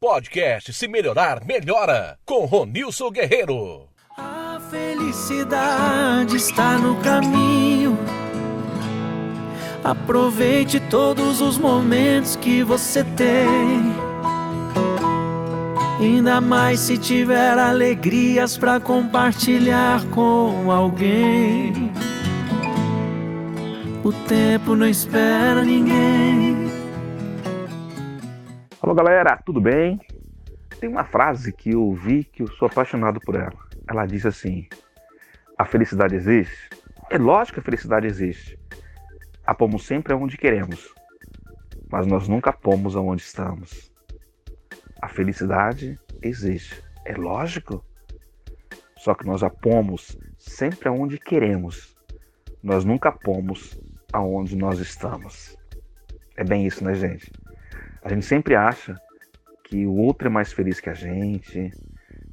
Podcast Se Melhorar, Melhora. Com Ronilson Guerreiro. A felicidade está no caminho. Aproveite todos os momentos que você tem. Ainda mais se tiver alegrias para compartilhar com alguém. O tempo não espera ninguém. Alô galera, tudo bem? Tem uma frase que eu ouvi que eu sou apaixonado por ela. Ela diz assim: A felicidade existe? É lógico que a felicidade existe. A pomos sempre aonde queremos, mas nós nunca pomos aonde estamos. A felicidade existe. É lógico. Só que nós a pomos sempre aonde queremos. Nós nunca pomos aonde nós estamos. É bem isso, né, gente? A gente sempre acha que o outro é mais feliz que a gente,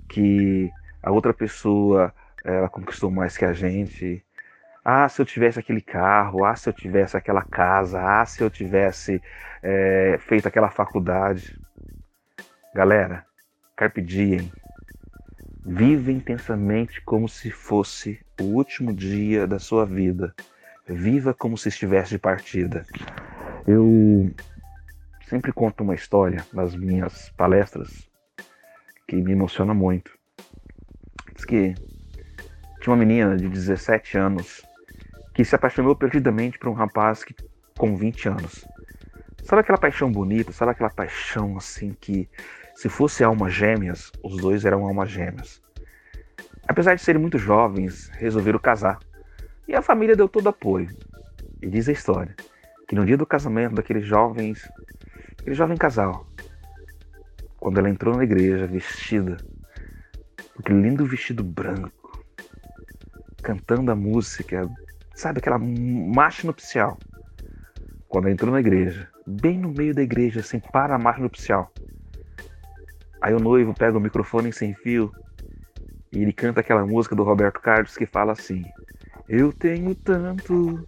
que a outra pessoa ela conquistou mais que a gente. Ah, se eu tivesse aquele carro, ah, se eu tivesse aquela casa, ah, se eu tivesse é, feito aquela faculdade. Galera, carpe diem. Viva intensamente como se fosse o último dia da sua vida. Viva como se estivesse de partida. Eu sempre conto uma história nas minhas palestras que me emociona muito. Diz que tinha uma menina de 17 anos que se apaixonou perdidamente por um rapaz que, com 20 anos. Sabe aquela paixão bonita? Sabe aquela paixão assim que, se fosse almas gêmeas, os dois eram almas gêmeas. Apesar de serem muito jovens, resolveram casar. E a família deu todo apoio. E diz a história que no dia do casamento daqueles jovens, aquele jovem casal, quando ela entrou na igreja vestida, com aquele lindo vestido branco, cantando a música, sabe aquela marcha nupcial. Quando ela entrou na igreja, bem no meio da igreja, assim, para a marcha nupcial. Aí o noivo pega o microfone sem fio e ele canta aquela música do Roberto Carlos que fala assim: eu tenho tanto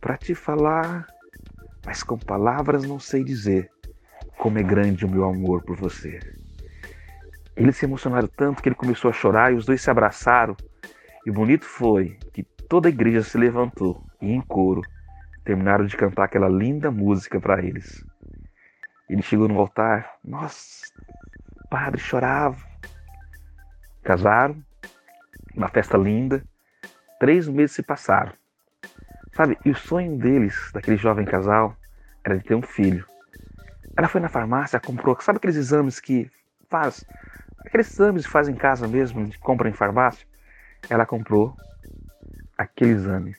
para te falar, mas com palavras não sei dizer como é grande o meu amor por você. Eles se emocionaram tanto que ele começou a chorar e os dois se abraçaram. E o bonito foi que toda a igreja se levantou e em coro terminaram de cantar aquela linda música para eles. Ele chegou no altar, nossa, o padre chorava. Casaram, uma festa linda. Três meses se passaram. Sabe, e o sonho deles, daquele jovem casal, era de ter um filho. Ela foi na farmácia, comprou, sabe aqueles exames que faz? Aqueles exames que faz em casa mesmo, de compra em farmácia? Ela comprou aquele exame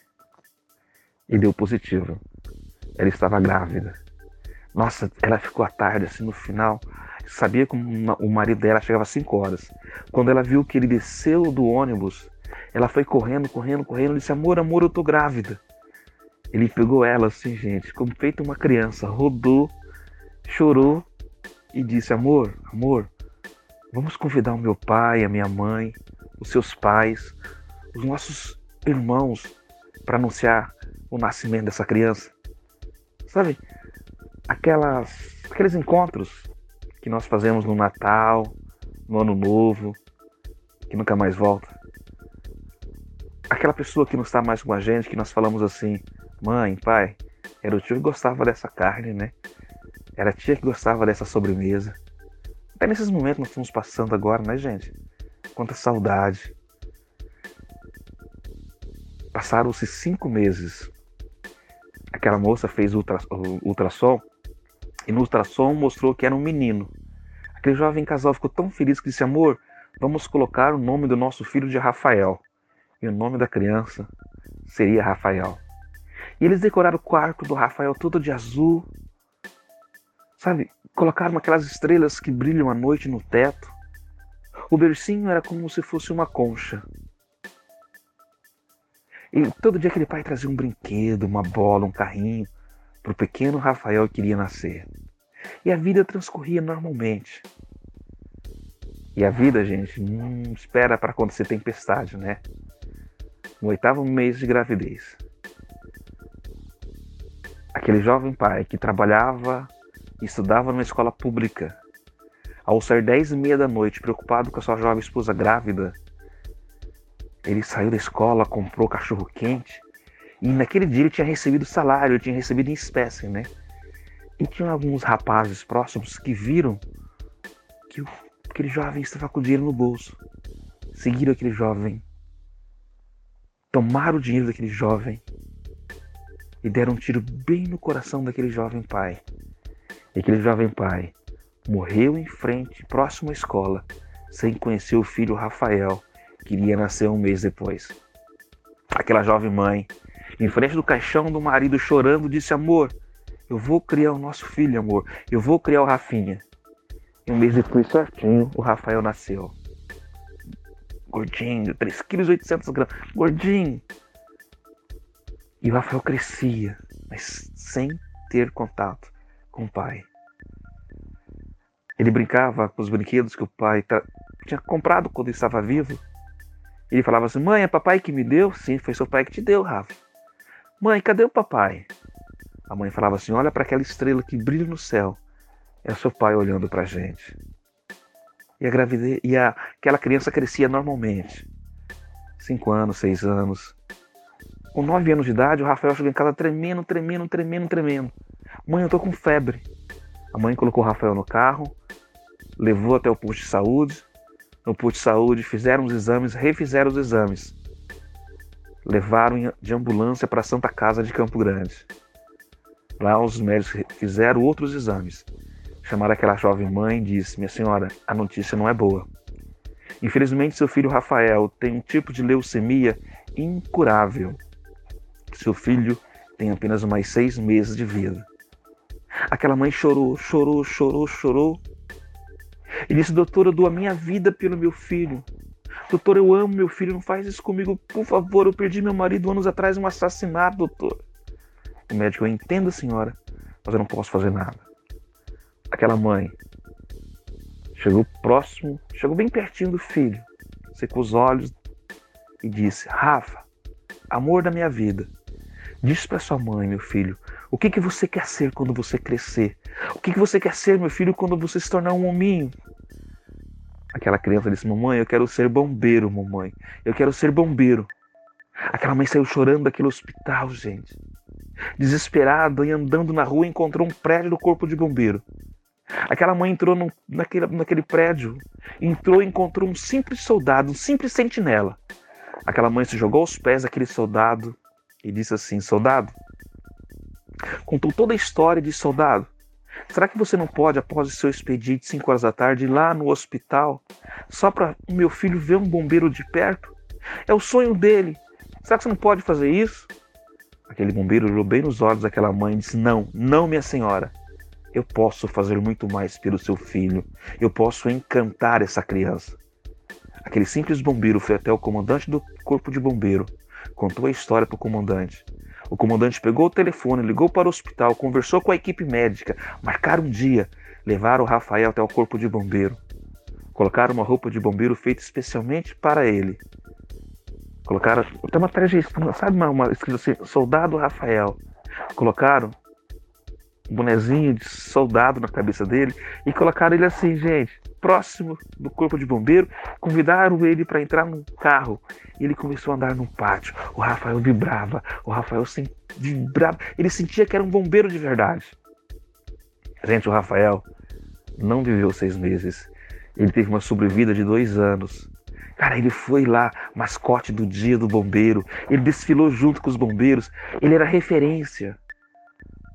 e deu positivo. Ela estava grávida. Nossa, ela ficou à tarde, assim, no final. Sabia que o marido dela chegava às 5 horas. Quando ela viu que ele desceu do ônibus, ela foi correndo, correndo, correndo. Disse: Amor, amor, eu tô grávida. Ele pegou ela assim, gente, como feito uma criança, rodou, chorou e disse: Amor, amor, vamos convidar o meu pai, a minha mãe, os seus pais, os nossos irmãos para anunciar o nascimento dessa criança. Sabe, aquelas, aqueles encontros que nós fazemos no Natal, no Ano Novo, que nunca mais volta aquela pessoa que não está mais com a gente, que nós falamos assim, mãe, pai, era o tio que gostava dessa carne, né? Era a tia que gostava dessa sobremesa. Até nesses momentos nós estamos passando agora, né, gente? Quanta saudade. Passaram-se cinco meses. Aquela moça fez ultra, ultrassom e no ultrassom mostrou que era um menino. Aquele jovem casal ficou tão feliz que disse: Amor, vamos colocar o nome do nosso filho de Rafael e o nome da criança seria Rafael. E eles decoraram o quarto do Rafael todo de azul. Sabe? Colocaram aquelas estrelas que brilham à noite no teto. O bercinho era como se fosse uma concha. E todo dia aquele pai trazia um brinquedo, uma bola, um carrinho para o pequeno Rafael que iria nascer. E a vida transcorria normalmente. E a vida, gente, não espera para acontecer tempestade, né? no oitavo mês de gravidez. Aquele jovem pai que trabalhava estudava numa escola pública Ao sair dez e meia da noite, preocupado com a sua jovem esposa grávida, ele saiu da escola, comprou cachorro quente e naquele dia ele tinha recebido salário, ele tinha recebido em espécie, né? E tinha alguns rapazes próximos que viram que aquele jovem estava com dinheiro no bolso. Seguiram aquele jovem, tomaram o dinheiro daquele jovem e deram um tiro bem no coração daquele jovem pai. Aquele jovem pai morreu em frente, próximo à escola, sem conhecer o filho Rafael, que iria nascer um mês depois. Aquela jovem mãe, em frente do caixão do marido, chorando, disse: Amor, eu vou criar o nosso filho, amor, eu vou criar o Rafinha. E um mês depois, certinho, o Rafael nasceu. Gordinho, 3,8 kg, gordinho. E o Rafael crescia, mas sem ter contato com o pai. Ele brincava com os brinquedos que o pai tinha comprado quando ele estava vivo. Ele falava assim: Mãe, é papai que me deu? Sim, foi seu pai que te deu, Rafa. Mãe, cadê o papai? A mãe falava assim: Olha para aquela estrela que brilha no céu. É seu pai olhando para a gente. E a gravidez, e a, aquela criança crescia normalmente. Cinco anos, seis anos. Com nove anos de idade, o Rafael chegou em casa tremendo, tremendo, tremendo, tremendo. Mãe, eu tô com febre. A mãe colocou o Rafael no carro, levou até o posto de saúde. No posto de saúde fizeram os exames, refizeram os exames. Levaram de ambulância para a Santa Casa de Campo Grande. Lá os médicos fizeram outros exames. Chamaram aquela jovem mãe e disse: Minha senhora, a notícia não é boa. Infelizmente, seu filho Rafael tem um tipo de leucemia incurável. Seu filho tem apenas mais seis meses de vida. Aquela mãe chorou, chorou, chorou, chorou. E disse: Doutor, eu dou a minha vida pelo meu filho. Doutor, eu amo meu filho, não faz isso comigo, por favor. Eu perdi meu marido anos atrás um assassinato, doutor. O médico, eu entendo, senhora, mas eu não posso fazer nada. Aquela mãe chegou próximo, chegou bem pertinho do filho, secou os olhos e disse: Rafa, amor da minha vida, diz para sua mãe, meu filho, o que, que você quer ser quando você crescer? O que, que você quer ser, meu filho, quando você se tornar um hominho? Aquela criança disse: Mamãe, eu quero ser bombeiro, mamãe. Eu quero ser bombeiro. Aquela mãe saiu chorando daquele hospital, gente. Desesperada e andando na rua, encontrou um prédio do corpo de bombeiro. Aquela mãe entrou no, naquele, naquele prédio, entrou e encontrou um simples soldado, um simples sentinela. Aquela mãe se jogou aos pés daquele soldado e disse assim: Soldado, Contou toda a história de soldado. Será que você não pode, após o seu expediente, 5 horas da tarde, ir lá no hospital, só para o meu filho ver um bombeiro de perto? É o sonho dele. Será que você não pode fazer isso? Aquele bombeiro olhou bem nos olhos daquela mãe e disse: Não, não, minha senhora. Eu posso fazer muito mais pelo seu filho. Eu posso encantar essa criança. Aquele simples bombeiro foi até o comandante do corpo de bombeiro, contou a história para o comandante. O comandante pegou o telefone, ligou para o hospital, conversou com a equipe médica, marcaram um dia, levaram o Rafael até o corpo de bombeiro. Colocaram uma roupa de bombeiro feita especialmente para ele. Colocaram. Tem uma trajetória, sabe uma, uma escrito assim, soldado Rafael. Colocaram bonezinho de soldado na cabeça dele e colocaram ele assim, gente, próximo do corpo de bombeiro, convidaram ele para entrar num carro. Ele começou a andar no pátio. O Rafael vibrava, o Rafael vibrava, ele sentia que era um bombeiro de verdade. Gente, o Rafael não viveu seis meses. Ele teve uma sobrevida de dois anos. Cara, ele foi lá, mascote do dia do bombeiro. Ele desfilou junto com os bombeiros. Ele era referência.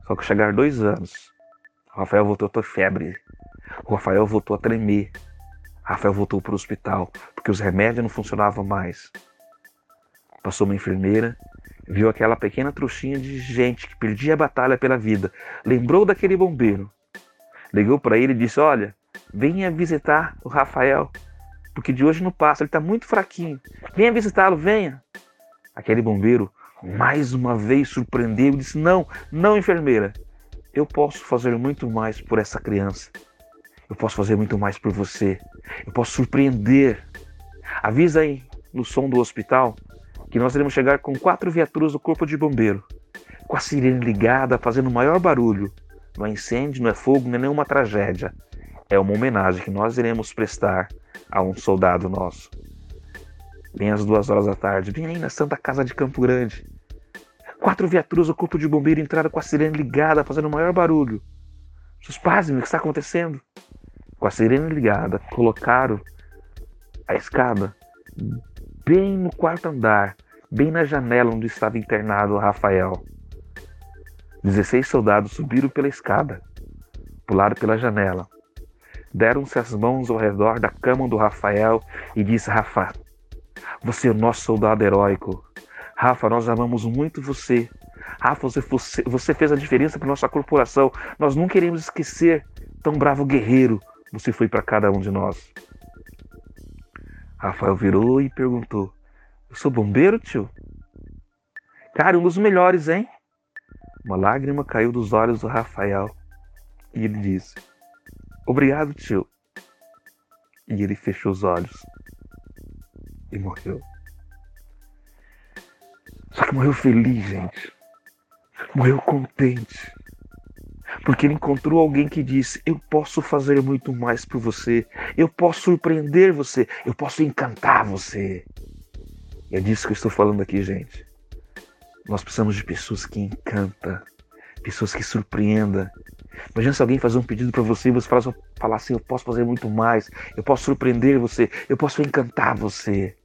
Só que chegaram dois anos. O Rafael voltou a ter febre. O Rafael voltou a tremer. O Rafael voltou para o hospital, porque os remédios não funcionavam mais. Passou uma enfermeira, viu aquela pequena trouxinha de gente que perdia a batalha pela vida, lembrou daquele bombeiro. Ligou para ele e disse: Olha, venha visitar o Rafael, porque de hoje não passa, ele está muito fraquinho. Venha visitá-lo, venha. Aquele bombeiro, mais uma vez, surpreendeu e disse: Não, não, enfermeira, eu posso fazer muito mais por essa criança. Eu posso fazer muito mais por você. Eu posso surpreender. Avisa aí no som do hospital que nós iremos chegar com quatro viaturas do Corpo de Bombeiro, com a sirene ligada, fazendo o maior barulho. Não é incêndio, não é fogo, não é nenhuma tragédia. é uma homenagem que nós iremos prestar a um soldado nosso. Bem às duas horas da tarde, bem aí na Santa Casa de Campo Grande. Quatro viaturas do corpo de bombeiro entraram com a sirene ligada, fazendo o maior barulho. Pais, o que está acontecendo? Com a sirene ligada, colocaram a escada bem no quarto andar, bem na janela onde estava internado o Rafael. Dezesseis soldados subiram pela escada, pularam pela janela, deram-se as mãos ao redor da cama do Rafael e disse: Rafa, você é o nosso soldado heróico. Rafa, nós amamos muito você. Rafa, você, você fez a diferença para nossa corporação. Nós não queremos esquecer tão bravo guerreiro você foi para cada um de nós. Rafael virou e perguntou: Eu sou bombeiro, tio? Cara, um dos melhores, hein? Uma lágrima caiu dos olhos do Rafael e ele disse: Obrigado, tio. E ele fechou os olhos e morreu. Só que morreu feliz, gente. Morreu contente. Porque ele encontrou alguém que disse: Eu posso fazer muito mais por você. Eu posso surpreender você. Eu posso encantar você. E é disso que eu estou falando aqui, gente. Nós precisamos de pessoas que encantam, pessoas que surpreendam, Imagina se alguém fazer um pedido para você e você falar, falar assim: eu posso fazer muito mais, eu posso surpreender você, eu posso encantar você.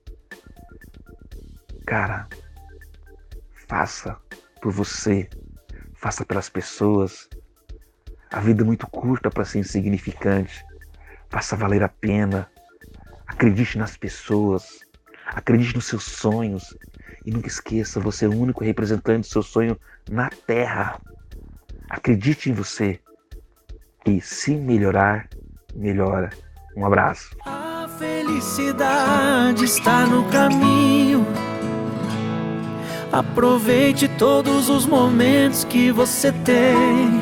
Cara, faça por você, faça pelas pessoas. A vida é muito curta para ser insignificante. Faça valer a pena. Acredite nas pessoas. Acredite nos seus sonhos. E nunca esqueça, você é o único representante do seu sonho na Terra. Acredite em você. E se melhorar, melhora. Um abraço. A felicidade está no caminho. Aproveite todos os momentos que você tem.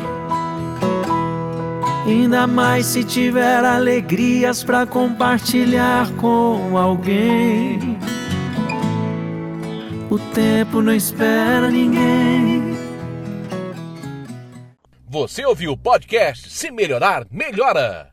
Ainda mais se tiver alegrias para compartilhar com alguém. O tempo não espera ninguém. Você ouviu o podcast Se Melhorar, Melhora.